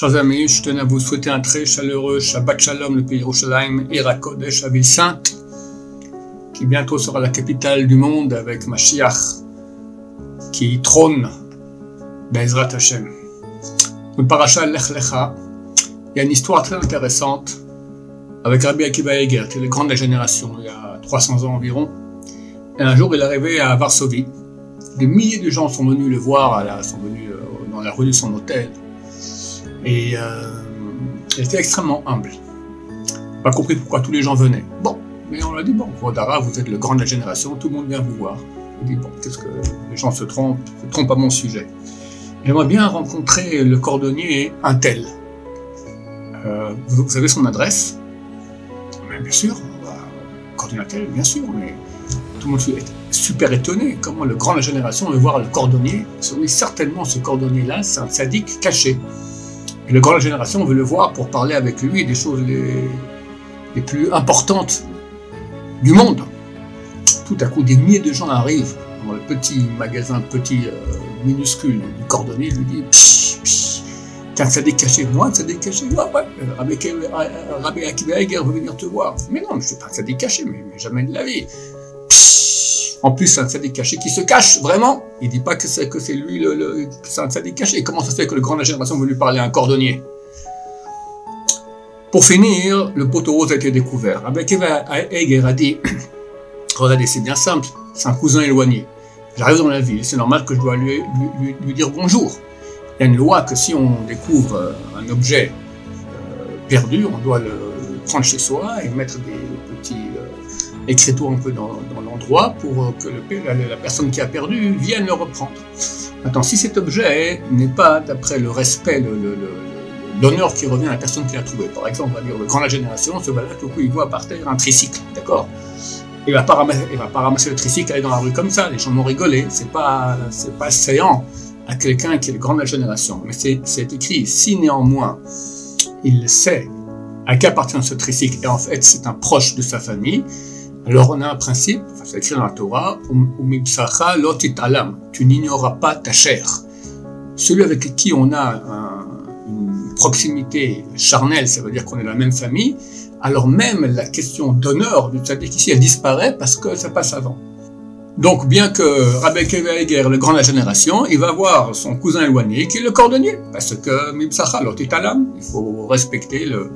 Chers amis, je tenais à vous souhaiter un très chaleureux Shabbat Shalom, le pays Yerushalayim, Irakodesh, la ville sainte, qui bientôt sera la capitale du monde avec Mashiach, qui trône, Bezrat Hashem. Le parasha Lech Lecha, il y a une histoire très intéressante avec Rabbi Akiva Eger, qui est le grand de la génération, il y a 300 ans environ. Et un jour, il est arrivé à Varsovie. Des milliers de gens sont venus le voir, sont venus euh, dans la rue de son hôtel. Et euh, il était extrêmement humble. Pas compris pourquoi tous les gens venaient. Bon, mais on a dit, bon, Vodara, vous êtes le grand de la génération, tout le monde vient vous voir. Il dit, bon, qu'est-ce que les gens se trompent, se trompent à mon sujet. J'aimerais bien rencontrer le cordonnier Intel. Euh, vous, vous avez son adresse? Mais Bien sûr, cordonnier Intel, bien sûr, mais tout le monde est super étonné. Comment le grand de la génération veut voir le cordonnier? Oui, certainement, ce cordonnier-là, c'est un sadique caché. Et le grand la génération veut le voir pour parler avec lui des choses les, plus importantes du monde. Tout à coup, des milliers de gens arrivent dans le petit magasin, petit euh, minuscule du cordonnier, lui dit Psh, psh, t'es un sadique caché. Moi, un sadique caché Ouais, ouais. Rabbi, Rabbi Akiva veut venir te voir. Mais non, je ne suis pas un sadique caché, mais, mais jamais de la vie. En plus, c'est un sadique caché qui se cache, vraiment. Il dit pas que c'est, que c'est lui, le, c'est un sadique caché. Comment ça se fait que le grand de la génération veut lui parler à un cordonnier? Pour finir, le poteau rose a été découvert. Avec Eva Eger a dit, regardez, c'est bien simple, c'est un cousin éloigné. J'arrive dans la ville, c'est normal que je dois lui, lui, dire bonjour. Il y a une loi que si on découvre euh, un objet euh, perdu, on doit le prendre chez soi et mettre des petits euh, écriteaux un peu dans, l'endroit pour euh, que la, personne qui a perdu vienne le reprendre. Maintenant, si cet objet n'est pas d'après le respect, l'honneur qui revient à la personne qui l'a trouvé, par exemple, on va dire le grand la génération, va là tout coup, il voit par terre un tricycle, d'accord? Il va, pas ramasser, va pas ramasser le tricycle, aller dans la rue comme ça, les gens vont rigoler, c'est pas, c'est pas séant à quelqu'un qui est le grand de la génération. Mais c'est écrit, si néanmoins il sait à qui appartient ce tricycle, et en fait c'est un proche de sa famille, alors on a un principe, c'est écrit dans la Torah, tu n'ignoreras pas ta chair. Celui avec qui on a une proximité charnelle, ça veut dire qu'on est de la même famille, alors même la question d'honneur du tzaddik ici, elle disparaît parce que ça passe avant. Donc, bien que Rabbi Keveger, le grand de la génération, il va voir son cousin éloigné qui est le cordonnier, parce que Mibsacha Lotitalam, il faut respecter le,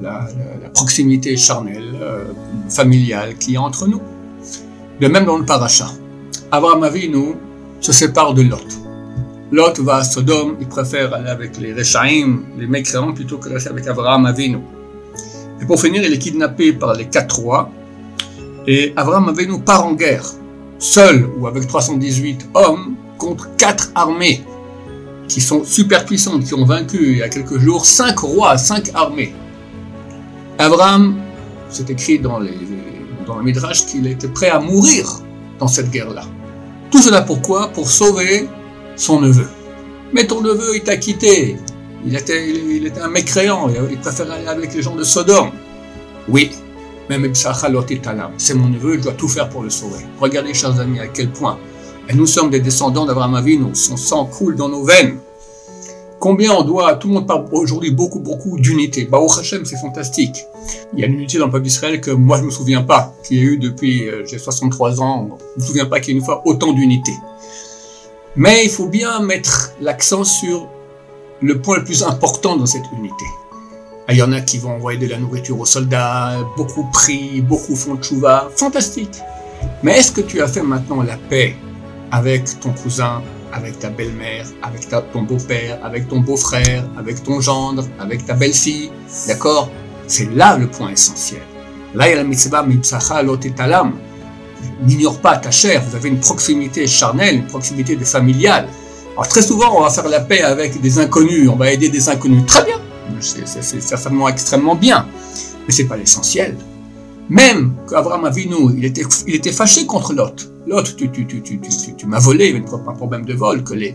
la, proximité charnelle, euh, familiale qui est entre nous. De même dans le paracha. Abraham Avinu se sépare de Lot. Lot va à Sodome, il préfère aller avec les Rechaim, les mécréants, plutôt que rester avec Abraham Avinu. Et pour finir, il est kidnappé par les quatre rois. Et Abraham Avinu part en guerre, seul ou avec 318 hommes, contre quatre armées qui sont super puissantes, qui ont vaincu il y a quelques jours cinq rois, cinq armées. Abraham, c'est écrit dans, les, le Midrash qu'il était prêt à mourir dans cette guerre-là. Tout cela pourquoi? Pour sauver son neveu. Mais ton neveu, il t'a quitté. Il était, il, était un mécréant. Il préférait aller avec les gens de Sodome. Oui, même c'est mon neveu, je dois tout faire pour le sauver. Regardez, chers amis, à quel point. Et nous sommes des descendants d'Abraham Avinu. Son sang coule dans nos veines. Combien on doit, tout le monde parle aujourd'hui beaucoup, beaucoup d'unité. Bah, au Hachem, c'est fantastique. Il y a une unité dans le peuple d'Israël que moi, je me souviens pas, qu'il y a eu depuis, euh, j'ai 63 ans, je me souviens pas qu'il y ait une fois autant d'unité. Mais il faut bien mettre l'accent sur le point le plus important dans cette unité. Ah, il y en a qui vont envoyer de la nourriture aux soldats, beaucoup prient, beaucoup font tchouva, fantastique. Mais est-ce que tu as fait maintenant la paix avec ton cousin, avec ta belle-mère, avec ton beau-père, avec ton beau-frère, avec ton gendre, avec ta belle-fille. D'accord? C'est là le point essentiel. Là, il y a la mitzvah mipsacha lotetalam. N'ignore pas ta chair, vous avez une proximité charnelle, une proximité de familiale. Alors très souvent, on va faire la paix avec des inconnus, on va aider des inconnus. Très bien, c'est certainement extrêmement bien, mais c'est pas l'essentiel. Même qu'Abraham Avinu, il était, il était fâché contre Lot. Lot, tu, tu, m'as volé, il y avait un problème de vol, que les,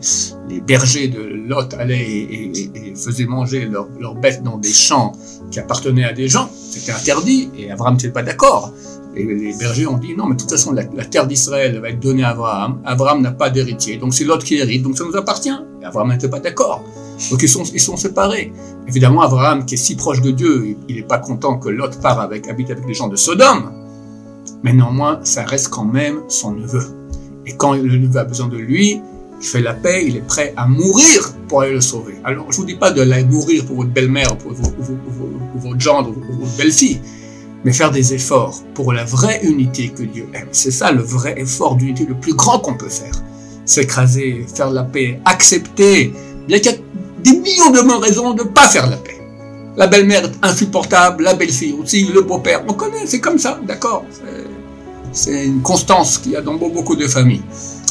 bergers de Lot allaient et, faisaient manger leurs leur bêtes dans des champs qui appartenaient à des gens. C'était interdit, et Abraham n'était pas d'accord. Et les bergers ont dit non, mais de toute façon, la, terre d'Israël va être donnée à Abraham. Abraham n'a pas d'héritier, donc c'est Lot qui hérite, donc ça nous appartient. Et Abraham n'était pas d'accord. Donc ils sont, ils sont séparés. Évidemment, Abraham, qui est si proche de Dieu, il n'est pas content que Lot part avec, habite avec les gens de Sodome. Mais néanmoins, ça reste quand même son neveu. Et quand le neveu a besoin de lui, il fait la paix, il est prêt à mourir pour aller le sauver. Alors, je vous dis pas de aller mourir pour votre belle-mère, pour, votre gendre, ou votre belle-fille, mais faire des efforts pour la vraie unité que Dieu aime. C'est ça le vrai effort d'unité le plus grand qu'on peut faire. S'écraser, faire la paix, accepter, bien qu'il y a des millions de bonnes raisons de ne pas faire la paix. La belle-mère insupportable, la belle-fille aussi, le beau-père, on connaît, c'est comme ça, d'accord C'est une constance qu'il y a dans beaucoup de familles.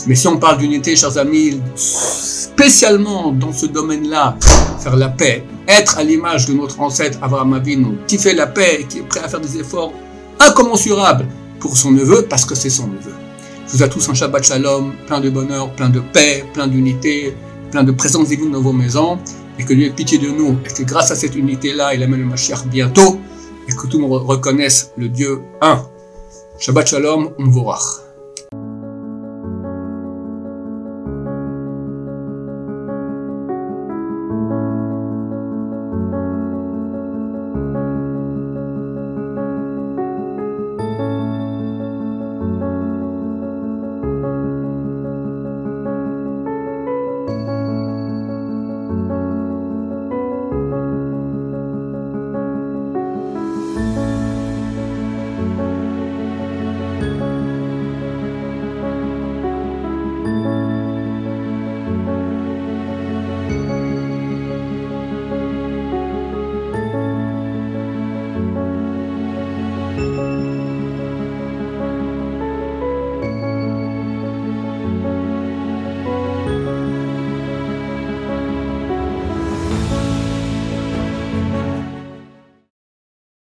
Mais si on parle d'unité, chers amis, spécialement dans ce domaine-là, faire la paix, être à l'image de notre ancêtre Abraham Avinu, qui fait la paix, qui est prêt à faire des efforts incommensurables pour son neveu, parce que c'est son neveu. Je vous souhaite tous un Shabbat Shalom, plein de bonheur, plein de paix, plein d'unité, plein de présence divine dans vos maisons, et que Dieu ait pitié de nous, et que grâce à cette unité-là, il amène le Mashiach bientôt, et que tout le monde reconnaisse le Dieu un. Shabbat Shalom, on